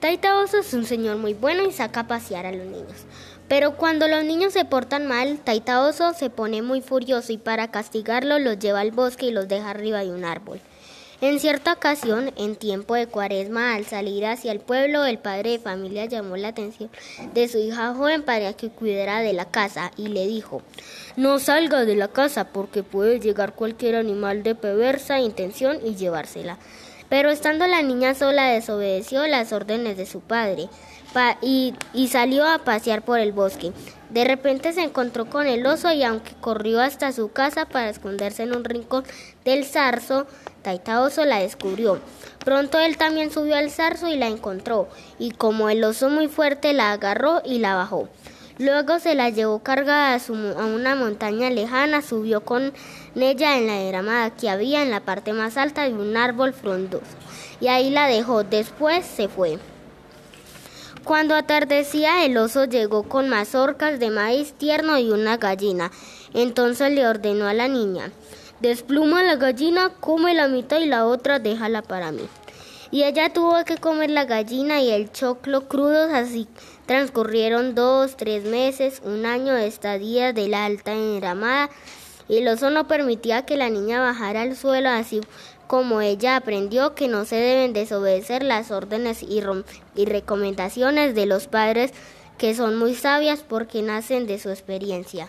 Taita Oso es un señor muy bueno y saca a pasear a los niños. Pero cuando los niños se portan mal, Taita Oso se pone muy furioso y para castigarlo los lleva al bosque y los deja arriba de un árbol. En cierta ocasión, en tiempo de cuaresma, al salir hacia el pueblo, el padre de familia llamó la atención de su hija joven para que cuidara de la casa y le dijo, no salga de la casa porque puede llegar cualquier animal de perversa intención y llevársela. Pero estando la niña sola desobedeció las órdenes de su padre y, salió a pasear por el bosque. De repente se encontró con el oso y aunque corrió hasta su casa para esconderse en un rincón del zarzo, Taita Oso la descubrió. Pronto él también subió al zarzo y la encontró, y como el oso muy fuerte la agarró y la bajó. Luego se la llevó cargada a, una montaña lejana, subió con ella en la derramada que había en la parte más alta de un árbol frondoso, y ahí la dejó. Después se fue. Cuando atardecía el oso llegó con mazorcas de maíz tierno y una gallina. Entonces le ordenó a la niña, despluma la gallina, come la mitad y la otra déjala para mí. Y ella tuvo que comer la gallina y el choclo crudos, así transcurrieron dos, tres meses, un año de estadía de la alta enramada, y el oso no permitía que la niña bajara al suelo, así como ella aprendió que no se deben desobedecer las órdenes y, y recomendaciones de los padres que son muy sabias porque nacen de su experiencia.